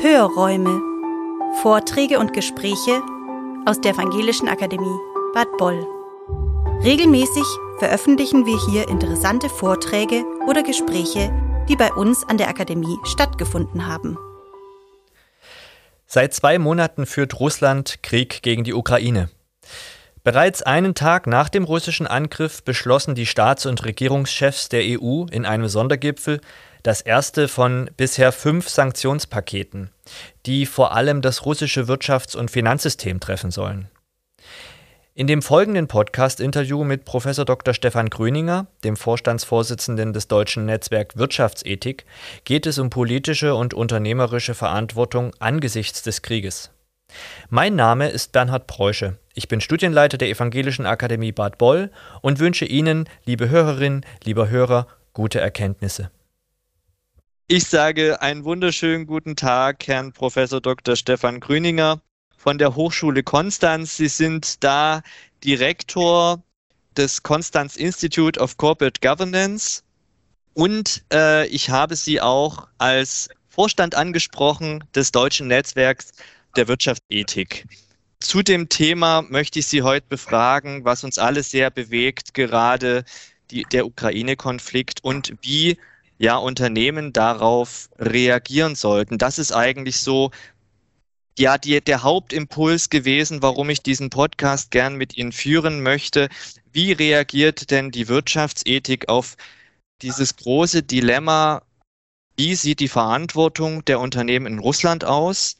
Hörräume. Vorträge und Gespräche aus der Evangelischen Akademie Bad Boll. Regelmäßig veröffentlichen wir hier interessante Vorträge oder Gespräche, die bei uns an der Akademie stattgefunden haben. Seit zwei Monaten führt Russland Krieg gegen die Ukraine. Bereits einen Tag nach dem russischen Angriff beschlossen die Staats- und Regierungschefs der EU in einem Sondergipfel das erste von bisher fünf Sanktionspaketen, die vor allem das russische Wirtschafts- und Finanzsystem treffen sollen. In dem folgenden Podcast-Interview mit Prof. Dr. Stefan Gröninger, dem Vorstandsvorsitzenden des Deutschen Netzwerk Wirtschaftsethik, geht es um politische und unternehmerische Verantwortung angesichts des Krieges. Mein Name ist Bernhard Preusche. Ich bin Studienleiter der Evangelischen Akademie Bad Boll und wünsche Ihnen, liebe Hörerinnen, lieber Hörer, gute Erkenntnisse. Ich sage einen wunderschönen guten Tag, Herrn Professor Dr. Stefan Grüninger von der Hochschule Konstanz. Sie sind da Direktor des Konstanz Institute of Corporate Governance und äh, ich habe Sie auch als Vorstand angesprochen des deutschen Netzwerks der Wirtschaftsethik. Zu dem Thema möchte ich Sie heute befragen, was uns alle sehr bewegt, gerade die, der Ukraine-Konflikt und wie ja Unternehmen darauf reagieren sollten. Das ist eigentlich so ja die, der Hauptimpuls gewesen, warum ich diesen Podcast gern mit Ihnen führen möchte. Wie reagiert denn die Wirtschaftsethik auf dieses große Dilemma? Wie sieht die Verantwortung der Unternehmen in Russland aus?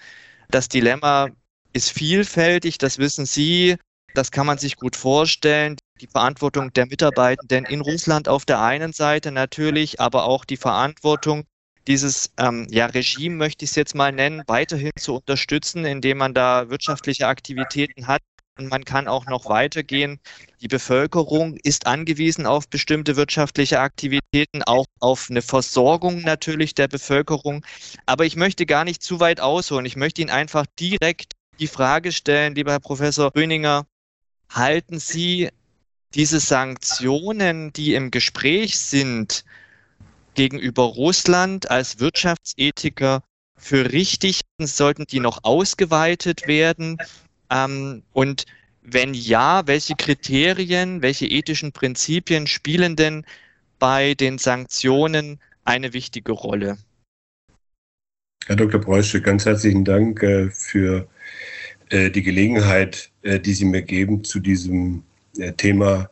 Das Dilemma ist vielfältig, das wissen Sie, das kann man sich gut vorstellen die Verantwortung der Mitarbeitenden in Russland auf der einen Seite natürlich, aber auch die Verantwortung dieses ähm, ja, Regime, möchte ich es jetzt mal nennen, weiterhin zu unterstützen, indem man da wirtschaftliche Aktivitäten hat. Und man kann auch noch weitergehen. Die Bevölkerung ist angewiesen auf bestimmte wirtschaftliche Aktivitäten, auch auf eine Versorgung natürlich der Bevölkerung. Aber ich möchte gar nicht zu weit ausholen. Ich möchte Ihnen einfach direkt die Frage stellen, lieber Herr Professor Röninger, halten Sie diese Sanktionen, die im Gespräch sind gegenüber Russland als Wirtschaftsethiker für richtig, sollten die noch ausgeweitet werden? Ähm, und wenn ja, welche Kriterien, welche ethischen Prinzipien spielen denn bei den Sanktionen eine wichtige Rolle? Herr Dr. Breusche, ganz herzlichen Dank äh, für äh, die Gelegenheit, die Sie mir geben, zu diesem Thema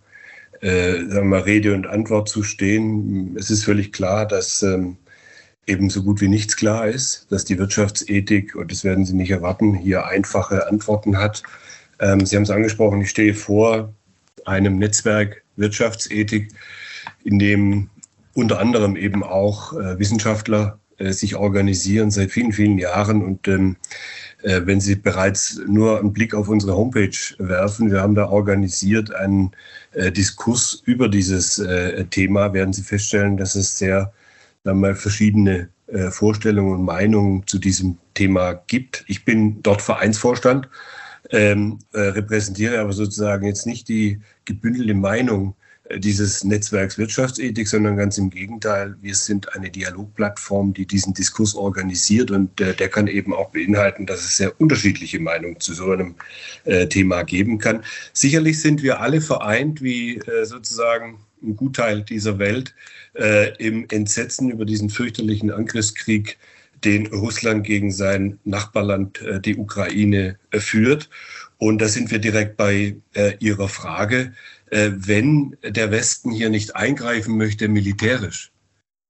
äh, sagen wir Rede und Antwort zu stehen. Es ist völlig klar, dass ähm, eben so gut wie nichts klar ist, dass die Wirtschaftsethik, und das werden Sie nicht erwarten, hier einfache Antworten hat. Ähm, Sie haben es angesprochen, ich stehe vor einem Netzwerk Wirtschaftsethik, in dem unter anderem eben auch äh, Wissenschaftler äh, sich organisieren seit vielen, vielen Jahren und ähm, äh, wenn Sie bereits nur einen Blick auf unsere Homepage werfen, wir haben da organisiert einen äh, Diskurs über dieses äh, Thema, werden Sie feststellen, dass es sehr dann mal verschiedene Vorstellungen und Meinungen zu diesem Thema gibt. Ich bin dort Vereinsvorstand, ähm, repräsentiere aber sozusagen jetzt nicht die gebündelte Meinung dieses Netzwerks Wirtschaftsethik, sondern ganz im Gegenteil. Wir sind eine Dialogplattform, die diesen Diskurs organisiert und äh, der kann eben auch beinhalten, dass es sehr unterschiedliche Meinungen zu so einem äh, Thema geben kann. Sicherlich sind wir alle vereint, wie äh, sozusagen ein Gutteil dieser Welt, äh, im Entsetzen über diesen fürchterlichen Angriffskrieg, den Russland gegen sein Nachbarland, äh, die Ukraine, äh, führt. Und da sind wir direkt bei Ihrer Frage äh, wenn der Westen hier nicht eingreifen möchte militärisch,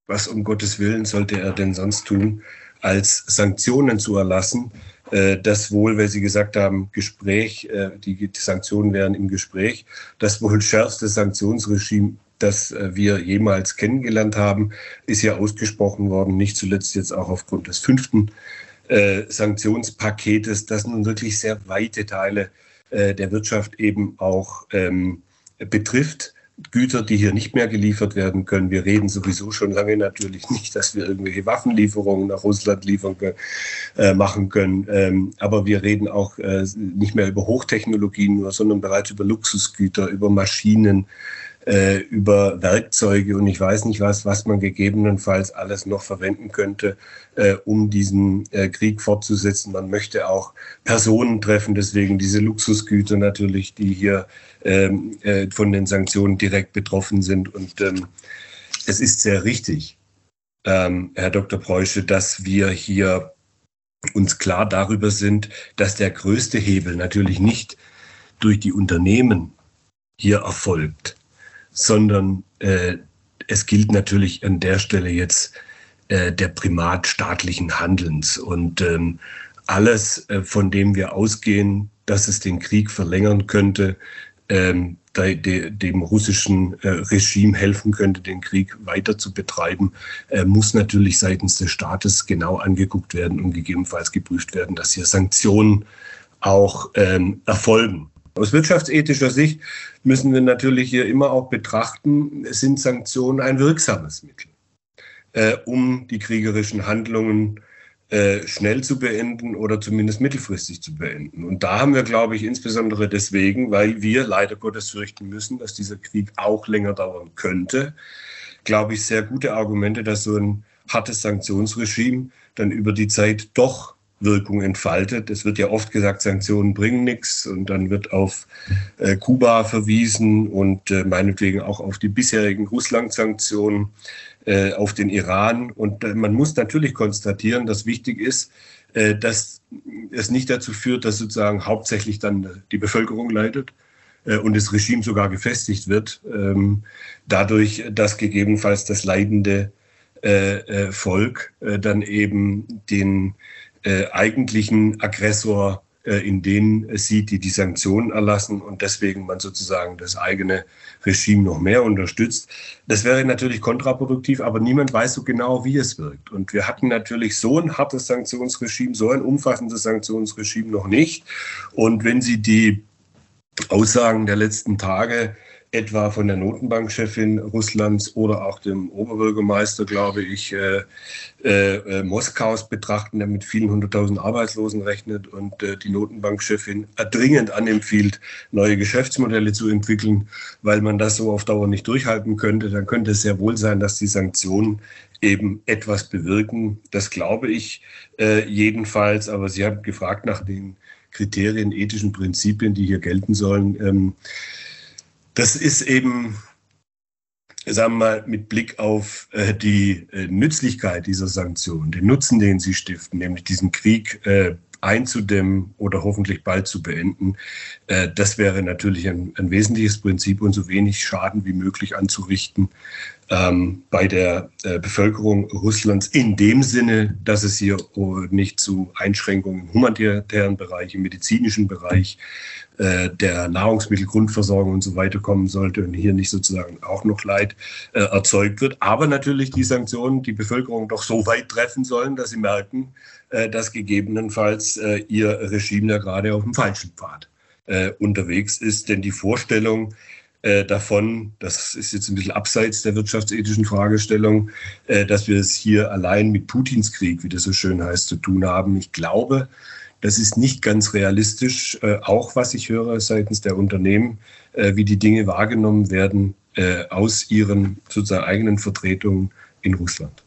was um Gottes Willen sollte er denn sonst tun, als Sanktionen zu erlassen? Äh, das wohl, weil Sie gesagt haben, Gespräch, äh, die Sanktionen wären im Gespräch, das wohl schärfste Sanktionsregime, das wir jemals kennengelernt haben, ist ja ausgesprochen worden, nicht zuletzt jetzt auch aufgrund des fünften Sanktionspaketes, das nun wirklich sehr weite Teile der Wirtschaft eben auch ähm, betrifft. Güter, die hier nicht mehr geliefert werden können. Wir reden sowieso schon lange natürlich nicht, dass wir irgendwelche Waffenlieferungen nach Russland liefern können, äh, machen können. Ähm, aber wir reden auch äh, nicht mehr über Hochtechnologien nur, sondern bereits über Luxusgüter, über Maschinen, äh, über Werkzeuge und ich weiß nicht was, was man gegebenenfalls alles noch verwenden könnte, äh, um diesen äh, Krieg fortzusetzen. Man möchte auch Personen treffen, deswegen diese Luxusgüter natürlich, die hier ähm, äh, von den Sanktionen direkt betroffen sind. Und ähm, es ist sehr richtig, ähm, Herr Dr. Preusche, dass wir hier uns klar darüber sind, dass der größte Hebel natürlich nicht durch die Unternehmen hier erfolgt, sondern äh, es gilt natürlich an der Stelle jetzt äh, der Primat staatlichen Handelns und ähm, alles, äh, von dem wir ausgehen, dass es den Krieg verlängern könnte, ähm, de, de, dem russischen äh, Regime helfen könnte, den Krieg weiter zu betreiben, äh, muss natürlich seitens des Staates genau angeguckt werden und gegebenenfalls geprüft werden, dass hier Sanktionen auch ähm, erfolgen. Aus wirtschaftsethischer Sicht müssen wir natürlich hier immer auch betrachten, sind Sanktionen ein wirksames Mittel, äh, um die kriegerischen Handlungen äh, schnell zu beenden oder zumindest mittelfristig zu beenden. Und da haben wir, glaube ich, insbesondere deswegen, weil wir leider Gottes fürchten müssen, dass dieser Krieg auch länger dauern könnte, glaube ich, sehr gute Argumente, dass so ein hartes Sanktionsregime dann über die Zeit doch Wirkung entfaltet. Es wird ja oft gesagt, Sanktionen bringen nichts und dann wird auf äh, Kuba verwiesen und äh, meinetwegen auch auf die bisherigen Russland-Sanktionen, äh, auf den Iran. Und äh, man muss natürlich konstatieren, dass wichtig ist, äh, dass es nicht dazu führt, dass sozusagen hauptsächlich dann die Bevölkerung leidet äh, und das Regime sogar gefestigt wird, ähm, dadurch, dass gegebenenfalls das leidende Volk dann eben den äh, eigentlichen Aggressor äh, in denen sieht, die die Sanktionen erlassen und deswegen man sozusagen das eigene Regime noch mehr unterstützt. Das wäre natürlich kontraproduktiv, aber niemand weiß so genau, wie es wirkt. Und wir hatten natürlich so ein hartes Sanktionsregime, so ein umfassendes Sanktionsregime noch nicht. Und wenn Sie die Aussagen der letzten Tage etwa von der Notenbankchefin Russlands oder auch dem Oberbürgermeister, glaube ich, äh, äh, äh, Moskaus betrachten, der mit vielen hunderttausend Arbeitslosen rechnet und äh, die Notenbankchefin dringend anempfiehlt, neue Geschäftsmodelle zu entwickeln, weil man das so auf Dauer nicht durchhalten könnte, dann könnte es sehr wohl sein, dass die Sanktionen eben etwas bewirken. Das glaube ich äh, jedenfalls. Aber Sie haben gefragt nach den Kriterien, ethischen Prinzipien, die hier gelten sollen. Ähm, das ist eben, sagen wir mal, mit Blick auf äh, die äh, Nützlichkeit dieser Sanktionen, den Nutzen, den sie stiften, nämlich diesen Krieg äh, einzudämmen oder hoffentlich bald zu beenden. Äh, das wäre natürlich ein, ein, wesentliches Prinzip und so wenig Schaden wie möglich anzurichten ähm, bei der äh, Bevölkerung Russlands in dem Sinne, dass es hier oh, nicht zu Einschränkungen im humanitären Bereich, im medizinischen Bereich, äh, der Nahrungsmittelgrundversorgung und so weiter kommen sollte und hier nicht sozusagen auch noch Leid äh, erzeugt wird. Aber natürlich die Sanktionen die Bevölkerung doch so weit treffen sollen, dass sie merken, äh, dass gegebenenfalls äh, ihr Regime ja gerade auf dem falschen Pfad äh, unterwegs ist. Denn die Vorstellung, äh, davon, das ist jetzt ein bisschen abseits der wirtschaftsethischen Fragestellung, dass wir es hier allein mit Putins Krieg, wie das so schön heißt, zu tun haben. Ich glaube, das ist nicht ganz realistisch, äh, auch was ich höre seitens der Unternehmen, äh, wie die Dinge wahrgenommen werden äh, aus ihren sozusagen eigenen Vertretungen in Russland.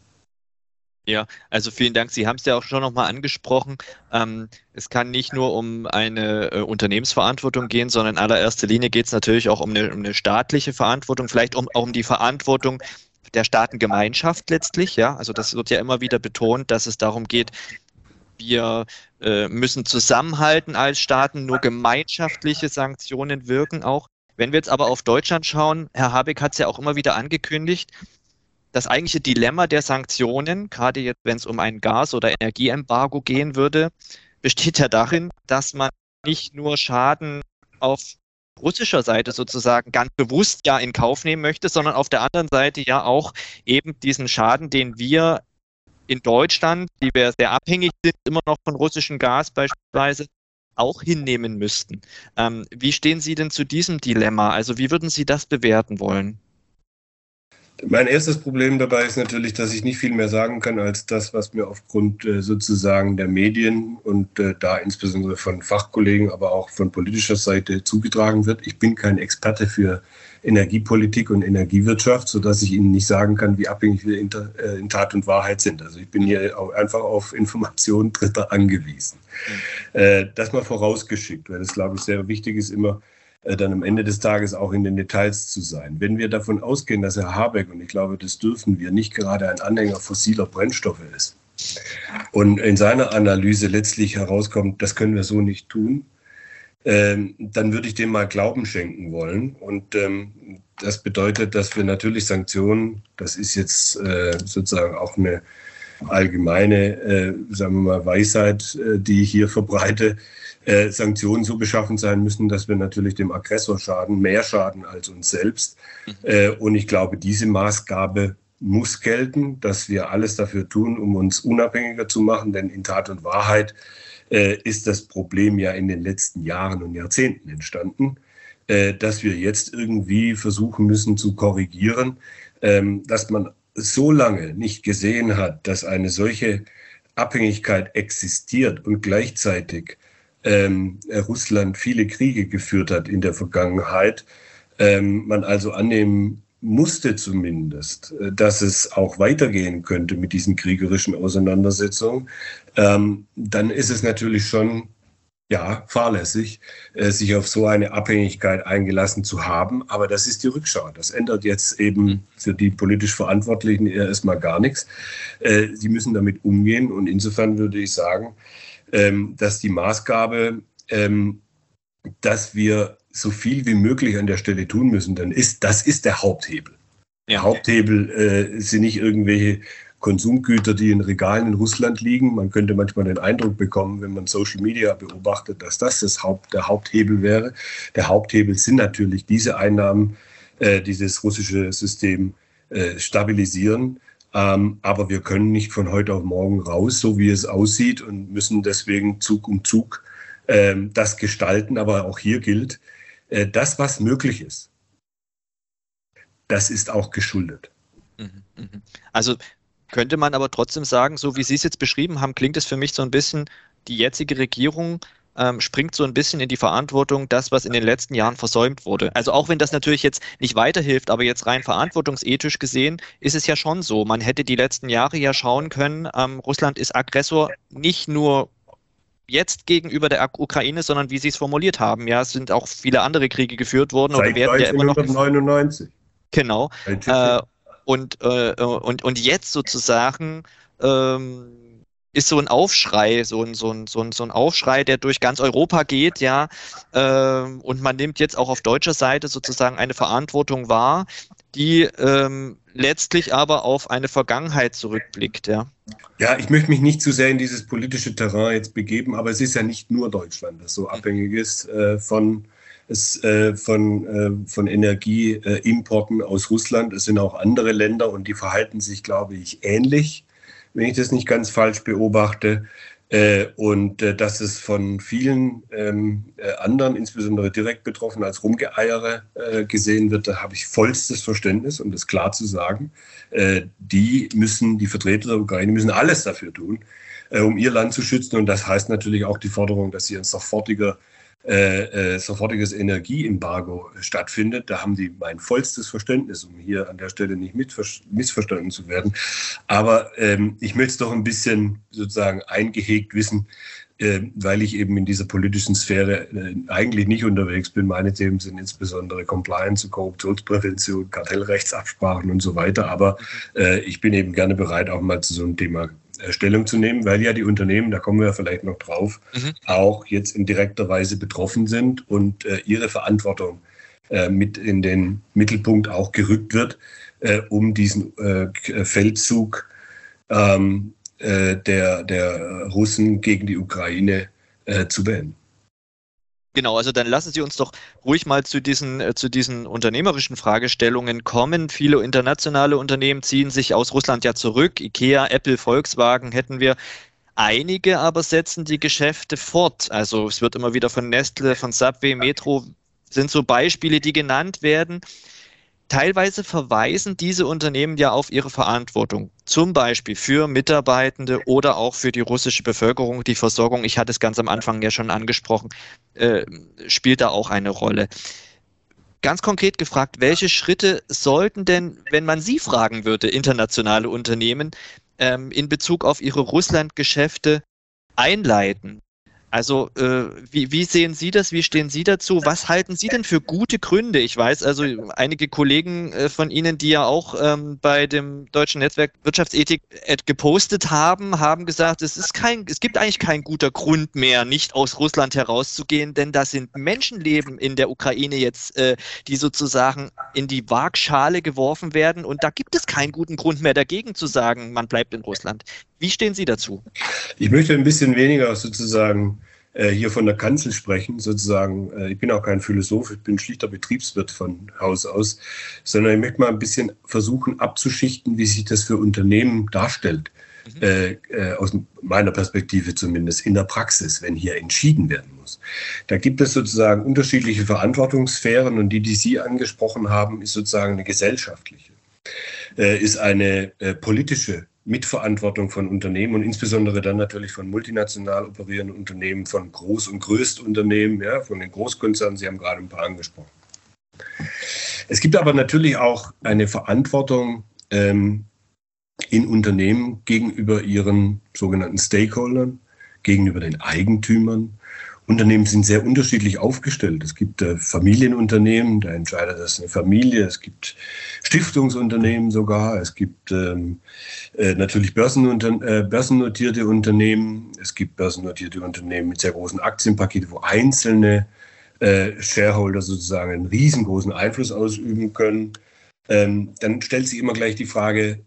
Ja, also vielen Dank. Sie haben es ja auch schon nochmal angesprochen. Ähm, es kann nicht nur um eine äh, Unternehmensverantwortung gehen, sondern in allererster Linie geht es natürlich auch um eine, um eine staatliche Verantwortung, vielleicht um, auch um die Verantwortung der Staatengemeinschaft letztlich. Ja, also das wird ja immer wieder betont, dass es darum geht, wir äh, müssen zusammenhalten als Staaten, nur gemeinschaftliche Sanktionen wirken auch. Wenn wir jetzt aber auf Deutschland schauen, Herr Habeck hat es ja auch immer wieder angekündigt, das eigentliche Dilemma der Sanktionen, gerade jetzt, wenn es um ein Gas- oder Energieembargo gehen würde, besteht ja darin, dass man nicht nur Schaden auf russischer Seite sozusagen ganz bewusst ja in Kauf nehmen möchte, sondern auf der anderen Seite ja auch eben diesen Schaden, den wir in Deutschland, die wir sehr abhängig sind, immer noch von russischem Gas beispielsweise, auch hinnehmen müssten. Ähm, wie stehen Sie denn zu diesem Dilemma? Also wie würden Sie das bewerten wollen? Mein erstes Problem dabei ist natürlich, dass ich nicht viel mehr sagen kann als das, was mir aufgrund äh, sozusagen der Medien und äh, da insbesondere von Fachkollegen, aber auch von politischer Seite zugetragen wird. Ich bin kein Experte für Energiepolitik und Energiewirtschaft, sodass ich Ihnen nicht sagen kann, wie abhängig wir in, äh, in Tat und Wahrheit sind. Also ich bin hier auch einfach auf Informationen Dritter angewiesen. Mhm. das mal vorausgeschickt, weil es, glaube ich, sehr wichtig ist, immer äh, dann am Ende des Tages auch in den Details zu sein. Wenn wir davon ausgehen, dass Herr Habeck, und ich glaube, das dürfen wir, nicht gerade ein Anhänger fossiler Brennstoffe ist, und in seiner Analyse letztlich herauskommt, das können wir so nicht tun, ähm, dann würde ich dem mal Glauben schenken wollen. Und ähm, das bedeutet, dass wir natürlich Sanktionen, das ist jetzt äh, sozusagen auch eine allgemeine, äh, sagen wir mal, Weisheit, äh, die ich hier verbreite, äh, Sanktionen so beschaffen sein müssen, dass wir natürlich dem Aggressor schaden, mehr schaden als uns selbst. Mhm. Äh, und ich glaube, diese Maßgabe muss gelten, dass wir alles dafür tun, um uns unabhängiger zu machen, denn in Tat und Wahrheit äh, ist das Problem ja in den letzten Jahren und Jahrzehnten entstanden, äh, dass wir jetzt irgendwie versuchen müssen zu korrigieren, ähm, dass man so lange nicht gesehen hat, dass eine solche Abhängigkeit existiert und gleichzeitig ähm, Russland viele Kriege geführt hat in der Vergangenheit, ähm, man also annehmen musste zumindest, äh, dass es auch weitergehen könnte mit diesen kriegerischen Auseinandersetzungen, ähm, dann ist es natürlich schon ja, fahrlässig, äh, sich auf so eine Abhängigkeit eingelassen zu haben. Aber das ist die Rückschau. Das ändert jetzt eben für die politisch Verantwortlichen erstmal gar nichts. Äh, sie müssen damit umgehen. Und insofern würde ich sagen, ähm, dass die Maßgabe, ähm, dass wir so viel wie möglich an der Stelle tun müssen, dann ist das ist der Haupthebel. Der Haupthebel äh, sind nicht irgendwelche Konsumgüter, die in Regalen in Russland liegen. Man könnte manchmal den Eindruck bekommen, wenn man Social Media beobachtet, dass das, das Haupt, der Haupthebel wäre. Der Haupthebel sind natürlich diese Einnahmen, äh, dieses russische System äh, stabilisieren. Ähm, aber wir können nicht von heute auf morgen raus, so wie es aussieht, und müssen deswegen Zug um Zug ähm, das gestalten. Aber auch hier gilt, äh, das, was möglich ist, das ist auch geschuldet. Mhm, mhm. Also könnte man aber trotzdem sagen, so wie Sie es jetzt beschrieben haben, klingt es für mich so ein bisschen, die jetzige Regierung ähm, springt so ein bisschen in die Verantwortung, das, was in den letzten Jahren versäumt wurde. Also auch wenn das natürlich jetzt nicht weiterhilft, aber jetzt rein verantwortungsethisch gesehen, ist es ja schon so. Man hätte die letzten Jahre ja schauen können, ähm, Russland ist Aggressor nicht nur jetzt gegenüber der Ukraine, sondern wie Sie es formuliert haben. Ja, es sind auch viele andere Kriege geführt worden Seit oder werden ja immer noch. 1999. Genau. Äh, und, äh, und, und jetzt sozusagen ähm, ist so ein Aufschrei, so ein, so ein, so ein, so ein Aufschrei, der durch ganz Europa geht, ja. Ähm, und man nimmt jetzt auch auf deutscher Seite sozusagen eine Verantwortung wahr, die ähm, letztlich aber auf eine Vergangenheit zurückblickt, ja. Ja, ich möchte mich nicht zu sehr in dieses politische Terrain jetzt begeben, aber es ist ja nicht nur Deutschland, das so abhängig ist äh, von, es, äh, von, äh, von Energieimporten aus Russland. Es sind auch andere Länder und die verhalten sich, glaube ich, ähnlich wenn ich das nicht ganz falsch beobachte. Äh, und äh, dass es von vielen ähm, äh, anderen, insbesondere direkt betroffen, als Rumgeeiere äh, gesehen wird, da habe ich vollstes Verständnis, um das klar zu sagen. Äh, die müssen, die Vertreter der Ukraine müssen alles dafür tun, äh, um ihr Land zu schützen. Und das heißt natürlich auch die Forderung, dass sie ein sofortiger äh, äh, sofortiges Energieembargo stattfindet. Da haben die mein vollstes Verständnis, um hier an der Stelle nicht missverstanden zu werden. Aber ähm, ich möchte es doch ein bisschen sozusagen eingehegt wissen, äh, weil ich eben in dieser politischen Sphäre äh, eigentlich nicht unterwegs bin. Meine Themen sind insbesondere Compliance, Korruptionsprävention, Kartellrechtsabsprachen und so weiter. Aber äh, ich bin eben gerne bereit, auch mal zu so einem Thema äh, Stellung zu nehmen, weil ja die Unternehmen, da kommen wir vielleicht noch drauf, mhm. auch jetzt in direkter Weise betroffen sind und äh, ihre Verantwortung äh, mit in den Mittelpunkt auch gerückt wird, äh, um diesen äh, Feldzug ähm, äh, der, der Russen gegen die Ukraine zu beenden. Genau, also dann lassen Sie uns doch ruhig mal zu diesen, äh, zu diesen unternehmerischen Fragestellungen kommen. Viele internationale Unternehmen ziehen sich aus Russland ja zurück. IKEA, Apple, Volkswagen hätten wir. Einige aber setzen die Geschäfte fort. Also es wird immer wieder von Nestle, von Subway, Metro sind so Beispiele, die genannt werden. Teilweise verweisen diese Unternehmen ja auf ihre Verantwortung, zum Beispiel für Mitarbeitende oder auch für die russische Bevölkerung. Die Versorgung, ich hatte es ganz am Anfang ja schon angesprochen, äh, spielt da auch eine Rolle. Ganz konkret gefragt, welche Schritte sollten denn, wenn man Sie fragen würde, internationale Unternehmen ähm, in Bezug auf ihre Russland-Geschäfte einleiten? Also, äh, wie, wie sehen Sie das? Wie stehen Sie dazu? Was halten Sie denn für gute Gründe? Ich weiß also, einige Kollegen äh, von Ihnen, die ja auch ähm, bei dem Deutschen Netzwerk Wirtschaftsethik äh, gepostet haben, haben gesagt, es ist kein, es gibt eigentlich kein guter Grund mehr, nicht aus Russland herauszugehen, denn da sind Menschenleben in der Ukraine jetzt, äh, die sozusagen in die Waagschale geworfen werden und da gibt es keinen guten Grund mehr dagegen zu sagen, man bleibt in Russland. Wie stehen Sie dazu? Ich möchte ein bisschen weniger sozusagen äh, hier von der Kanzel sprechen, sozusagen. Äh, ich bin auch kein Philosoph, ich bin schlichter Betriebswirt von Haus aus, sondern ich möchte mal ein bisschen versuchen abzuschichten, wie sich das für Unternehmen darstellt. Mhm. Äh, äh, aus meiner Perspektive zumindest in der Praxis, wenn hier entschieden werden muss. Da gibt es sozusagen unterschiedliche Verantwortungssphären und die, die Sie angesprochen haben, ist sozusagen eine gesellschaftliche, äh, ist eine äh, politische Mitverantwortung von Unternehmen und insbesondere dann natürlich von multinational operierenden Unternehmen, von Groß- und Größtunternehmen, ja, von den Großkonzernen. Sie haben gerade ein paar angesprochen. Es gibt aber natürlich auch eine Verantwortung ähm, in Unternehmen gegenüber ihren sogenannten Stakeholdern, gegenüber den Eigentümern, Unternehmen sind sehr unterschiedlich aufgestellt. Es gibt äh, Familienunternehmen, da entscheidet das eine Familie. Es gibt Stiftungsunternehmen sogar. Es gibt ähm, äh, natürlich Börsenunter äh, börsennotierte Unternehmen. Es gibt börsennotierte Unternehmen mit sehr großen Aktienpaketen, wo einzelne äh, Shareholder sozusagen einen riesengroßen Einfluss ausüben können. Ähm, dann stellt sich immer gleich die Frage,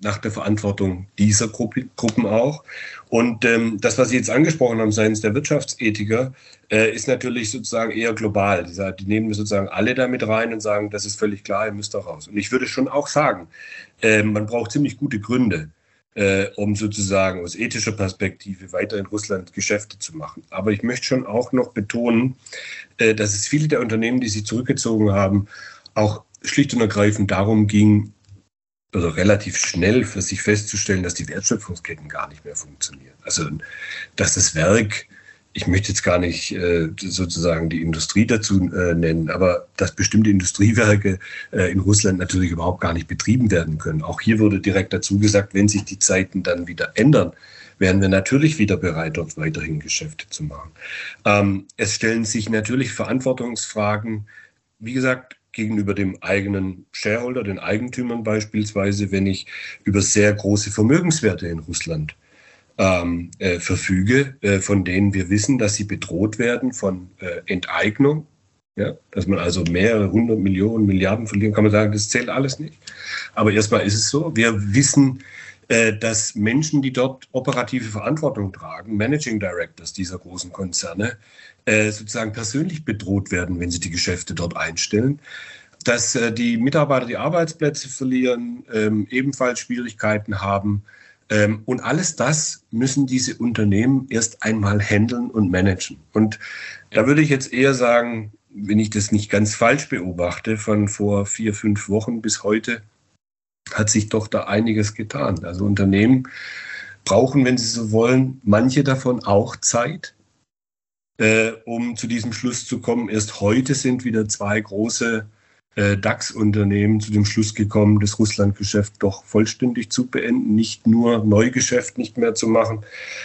nach der Verantwortung dieser Gruppe, Gruppen auch. Und ähm, das, was Sie jetzt angesprochen haben seitens der Wirtschaftsethiker, äh, ist natürlich sozusagen eher global. Die, die nehmen sozusagen alle damit rein und sagen, das ist völlig klar, ihr müsst da raus. Und ich würde schon auch sagen, äh, man braucht ziemlich gute Gründe, äh, um sozusagen aus ethischer Perspektive weiter in Russland Geschäfte zu machen. Aber ich möchte schon auch noch betonen, äh, dass es viele der Unternehmen, die sich zurückgezogen haben, auch schlicht und ergreifend darum ging, also relativ schnell für sich festzustellen, dass die Wertschöpfungsketten gar nicht mehr funktionieren. Also dass das Werk, ich möchte jetzt gar nicht äh, sozusagen die Industrie dazu äh, nennen, aber dass bestimmte Industriewerke äh, in Russland natürlich überhaupt gar nicht betrieben werden können. Auch hier wurde direkt dazu gesagt, wenn sich die Zeiten dann wieder ändern, wären wir natürlich wieder bereit, dort weiterhin Geschäfte zu machen. Ähm, es stellen sich natürlich Verantwortungsfragen. Wie gesagt, gegenüber dem eigenen Shareholder, den Eigentümern beispielsweise, wenn ich über sehr große Vermögenswerte in Russland ähm, äh, verfüge, äh, von denen wir wissen, dass sie bedroht werden von äh, Enteignung. Ja, dass man also mehrere hundert Millionen, Milliarden verlieren, kann man sagen, das zählt alles nicht. Aber erstmal ist es so, wir wissen, äh, dass Menschen, die dort operative Verantwortung tragen, Managing Directors dieser großen Konzerne, äh, sozusagen persönlich bedroht werden, wenn sie die Geschäfte dort einstellen. Dass äh, die Mitarbeiter die Arbeitsplätze verlieren, ähm, ebenfalls Schwierigkeiten haben. Ähm, und alles das müssen diese Unternehmen erst einmal handeln und managen. Und da würde ich jetzt eher sagen, wenn ich das nicht ganz falsch beobachte, von vor vier, fünf Wochen bis heute hat sich doch da einiges getan. Also Unternehmen brauchen, wenn sie so wollen, manche davon auch Zeit, äh, um zu diesem Schluss zu kommen. Erst heute sind wieder zwei große äh, DAX-Unternehmen zu dem Schluss gekommen, das Russlandgeschäft doch vollständig zu beenden, nicht nur Neugeschäft nicht mehr zu machen,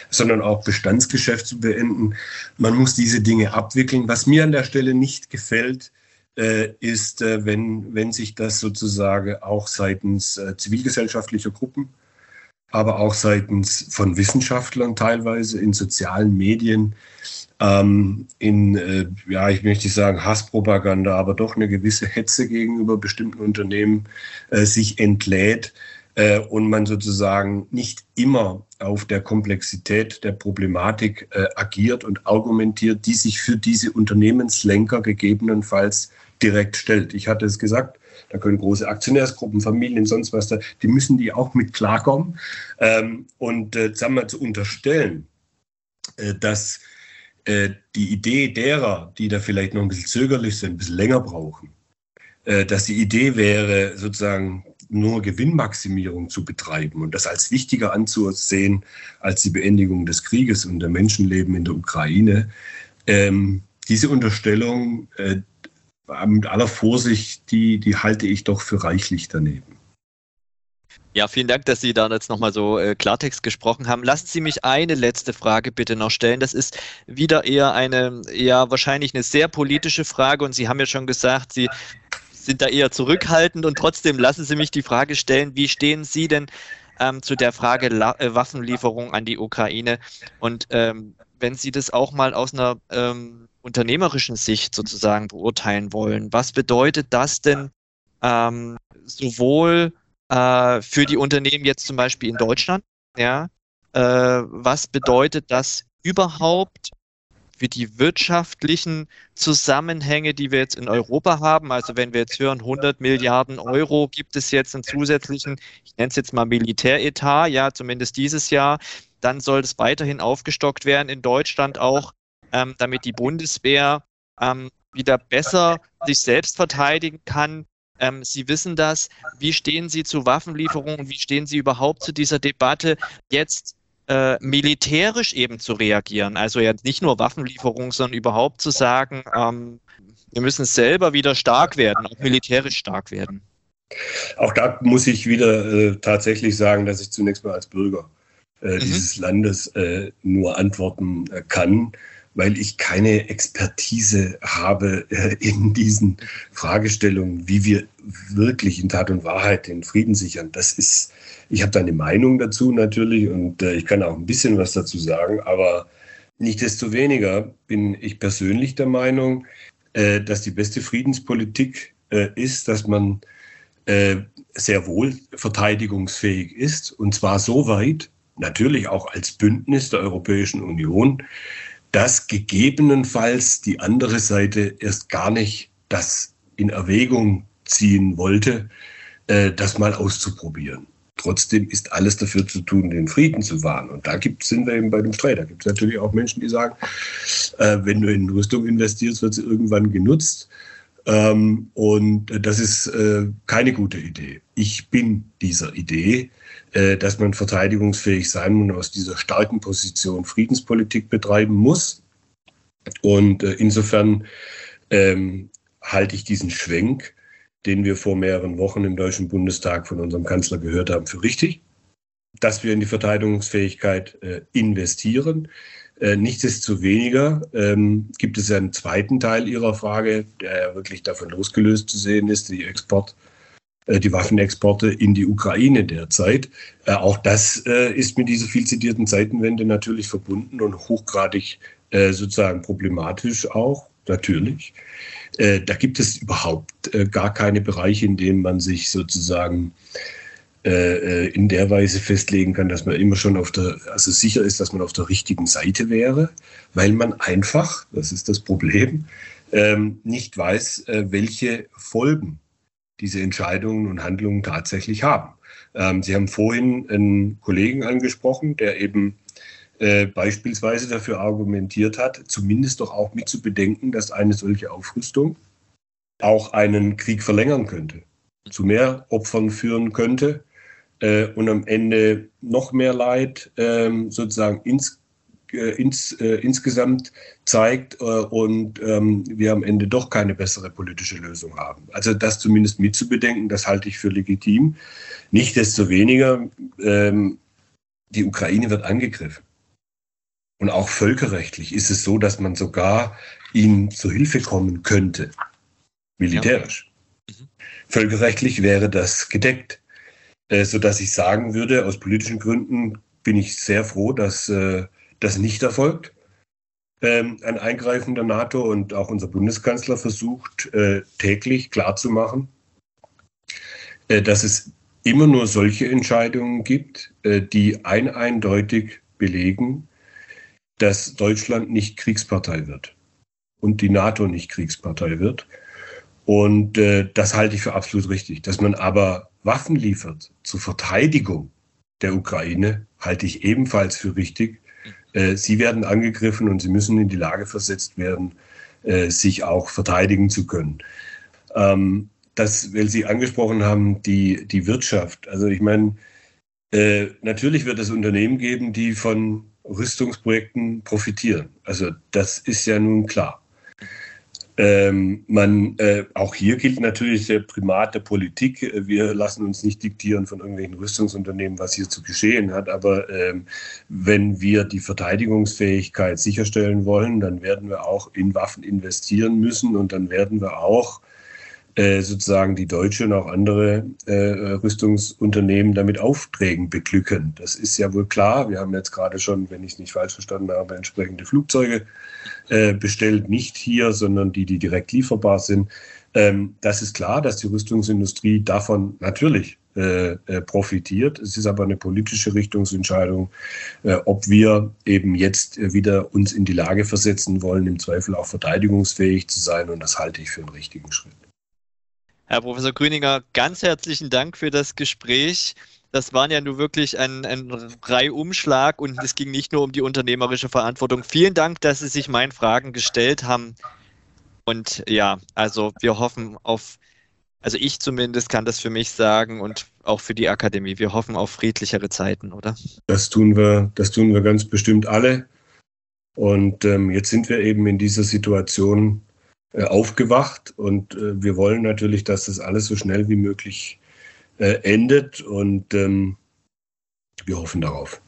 sondern auch Bestandsgeschäft zu beenden. Man muss diese Dinge abwickeln. Was mir an der Stelle nicht gefällt, äh, ist, äh, wenn, wenn sich das sozusagen auch seitens äh, zivilgesellschaftlicher Gruppen, aber auch seitens von Wissenschaftlern teilweise in sozialen Medien ähm, in, äh, ja, ich möchte sagen Hasspropaganda, aber doch eine gewisse Hetze gegenüber bestimmten Unternehmen äh, sich entlädt äh, und man sozusagen nicht immer auf der Komplexität der Problematik äh, agiert und argumentiert, die sich für diese Unternehmenslenker gegebenenfalls direkt stellt. Ich hatte es gesagt, da können große Aktionärsgruppen, Familien, sonst was da, die müssen die auch mit klarkommen. Ähm, und äh, sagen wir zu unterstellen, äh, dass äh, die Idee derer, die da vielleicht noch ein bisschen zögerlich sind, ein bisschen länger brauchen, äh, dass die Idee wäre, sozusagen nur Gewinnmaximierung zu betreiben und das als wichtiger anzusehen als die Beendigung des Krieges und der Menschenleben in der Ukraine. Ähm, diese Unterstellung, äh, mit aller Vorsicht, die, die halte ich doch für reichlich daneben. Ja, vielen Dank, dass Sie da jetzt nochmal so äh, Klartext gesprochen haben. Lassen Sie mich eine letzte Frage bitte noch stellen. Das ist wieder eher eine, ja, wahrscheinlich eine sehr politische Frage und Sie haben ja schon gesagt, Sie sind da eher zurückhaltend und trotzdem lassen Sie mich die Frage stellen, wie stehen Sie denn ähm, zu der Frage La äh, Waffenlieferung an die Ukraine? Und ähm, wenn Sie das auch mal aus einer ähm, unternehmerischen Sicht sozusagen beurteilen wollen, was bedeutet das denn ähm, sowohl äh, für die Unternehmen jetzt zum Beispiel in Deutschland? Ja, äh, was bedeutet das überhaupt für die wirtschaftlichen Zusammenhänge, die wir jetzt in Europa haben? Also wenn wir jetzt hören, 100 Milliarden Euro gibt es jetzt einen zusätzlichen, ich nenne es jetzt mal Militäretat, ja, zumindest dieses Jahr, dann soll es weiterhin aufgestockt werden in Deutschland auch, ähm, damit die Bundeswehr ähm, wieder besser sich selbst verteidigen kann. Ähm, Sie wissen das. Wie stehen Sie zu Waffenlieferungen? Wie stehen Sie überhaupt zu dieser Debatte, jetzt äh, militärisch eben zu reagieren? Also ja nicht nur Waffenlieferungen, sondern überhaupt zu sagen, ähm, wir müssen selber wieder stark werden, auch militärisch stark werden. Auch da muss ich wieder äh, tatsächlich sagen, dass ich zunächst mal als Bürger äh, mhm. dieses Landes äh, nur antworten äh, kann weil ich keine Expertise habe äh, in diesen Fragestellungen, wie wir wirklich in Tat und Wahrheit den Frieden sichern. Das ist, ich habe da eine Meinung dazu natürlich und äh, ich kann auch ein bisschen was dazu sagen, aber Nichtsdestoweniger bin ich persönlich der Meinung, äh, dass die beste Friedenspolitik ist, dass man sehr wohl verteidigungsfähig ist und zwar so weit, natürlich auch als Bündnis der Europäischen Union, dass gegebenenfalls die andere Seite erst gar nicht das in Erwägung ziehen wollte, äh, das mal auszuprobieren. Trotzdem ist alles dafür zu tun, den Frieden zu wahren. Und da gibt, sind wir eben bei dem Streit. Da gibt es natürlich auch Menschen, die sagen, äh, wenn du in Rüstung investierst, wird sie irgendwann genutzt. Ähm, und das ist äh, keine gute Idee. Ich bin dieser Idee. Äh, dass man verteidigungsfähig sein und aus dieser starken Position Friedenspolitik betreiben muss. Und äh, insofern ähm, halte ich diesen Schwenk, den wir vor mehreren Wochen im Deutschen Bundestag von unserem Kanzler gehört haben, für richtig, dass wir in die Verteidigungsfähigkeit äh, investieren. Äh, nichtsdestoweniger ähm, gibt es einen zweiten Teil Ihrer Frage, der ja wirklich davon losgelöst zu sehen ist, die Export- die Waffenexporte in die Ukraine derzeit. Äh, auch das äh, ist mit dieser viel zitierten Zeitenwende natürlich verbunden und hochgradig sozusagen problematisch auch, natürlich. Da gibt es überhaupt gar keine Bereiche, in denen man sich sozusagen in der Weise festlegen kann, dass man immer schon auf der, also sicher ist, dass man auf der richtigen Seite wäre, weil man einfach, das ist das Problem, ähm, nicht weiß, welche Folgen diese Entscheidungen und Handlungen tatsächlich haben. Ähm, Sie haben vorhin einen Kollegen angesprochen, der eben äh, beispielsweise dafür argumentiert hat, zumindest doch auch mit zu bedenken, dass eine solche Aufrüstung auch einen Krieg verlängern könnte, zu mehr Opfern führen könnte äh, und am Ende noch mehr Leid äh, sozusagen ins ins, äh, insgesamt zeigt äh, und ähm, wir am Ende doch keine bessere politische Lösung haben. Also das zumindest mitzubedenken, das halte ich für legitim. Nichtsdestoweniger, ähm, die Ukraine wird angegriffen. Und auch völkerrechtlich ist es so, dass man sogar ihnen zu Hilfe kommen könnte, militärisch. Ja. Mhm. Völkerrechtlich wäre das gedeckt, äh, sodass ich sagen würde, aus politischen Gründen bin ich sehr froh, dass äh, das nicht erfolgt. Ähm, ein Eingreifen der NATO und auch unser Bundeskanzler versucht äh, täglich klarzumachen, äh, dass es immer nur solche Entscheidungen gibt, äh, die ein eindeutig belegen, dass Deutschland nicht Kriegspartei wird und die NATO nicht Kriegspartei wird. Und äh, das halte ich für absolut richtig. Dass man aber Waffen liefert zur Verteidigung der Ukraine, halte ich ebenfalls für richtig. Äh, sie werden angegriffen und sie müssen in die Lage versetzt werden, äh, sich auch verteidigen zu können. Ähm, das, weil Sie angesprochen haben, die, die Wirtschaft. Also ich meine, äh, natürlich wird es Unternehmen geben, die von Rüstungsprojekten profitieren. Also das ist ja nun klar. Ähm, man, äh, auch hier gilt natürlich der Primat der Politik. Wir lassen uns nicht diktieren von irgendwelchen Rüstungsunternehmen, was hier zu geschehen hat. Aber ähm, wenn wir die Verteidigungsfähigkeit sicherstellen wollen, dann werden wir auch in Waffen investieren müssen und dann werden wir auch äh, sozusagen die deutsche und auch andere äh, Rüstungsunternehmen damit Aufträgen beglücken. Das ist ja wohl klar. Wir haben jetzt gerade schon, wenn ich es nicht falsch verstanden habe, entsprechende Flugzeuge äh, bestellt, nicht hier, sondern die, die direkt lieferbar sind. Ähm, das ist klar, dass die Rüstungsindustrie davon natürlich äh, äh, profitiert. Es ist aber eine politische Richtungsentscheidung, äh, ob wir eben jetzt wieder uns in die Lage versetzen wollen, im Zweifel auch verteidigungsfähig zu sein. Und das halte ich für einen richtigen Schritt. Herr Professor Grüninger, ganz herzlichen Dank für das Gespräch. Das war ja nun wirklich ein, ein Reihumschlag und es ging nicht nur um die unternehmerische Verantwortung. Vielen Dank, dass Sie sich meinen Fragen gestellt haben. Und ja, also wir hoffen auf, also ich zumindest kann das für mich sagen und auch für die Akademie. Wir hoffen auf friedlichere Zeiten, oder? Das tun wir, das tun wir ganz bestimmt alle. Und ähm, jetzt sind wir eben in dieser Situation, aufgewacht und äh, wir wollen natürlich, dass das alles so schnell wie möglich äh, endet und ähm, wir hoffen darauf.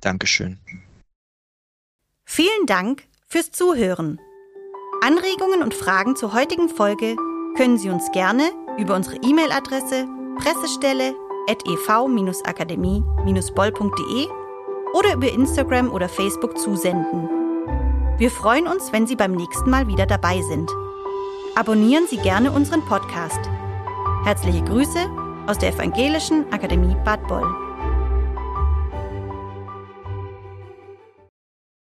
Dankeschön. Vielen Dank fürs Zuhören. Anregungen und Fragen zur heutigen Folge können Sie uns gerne über unsere E-Mail-Adresse pressestelle.ev-akademie-boll.de oder über Instagram oder Facebook zusenden. Wir freuen uns, wenn Sie beim nächsten Mal wieder dabei sind. Abonnieren Sie gerne unseren Podcast. Herzliche Grüße aus der Evangelischen Akademie Bad Boll.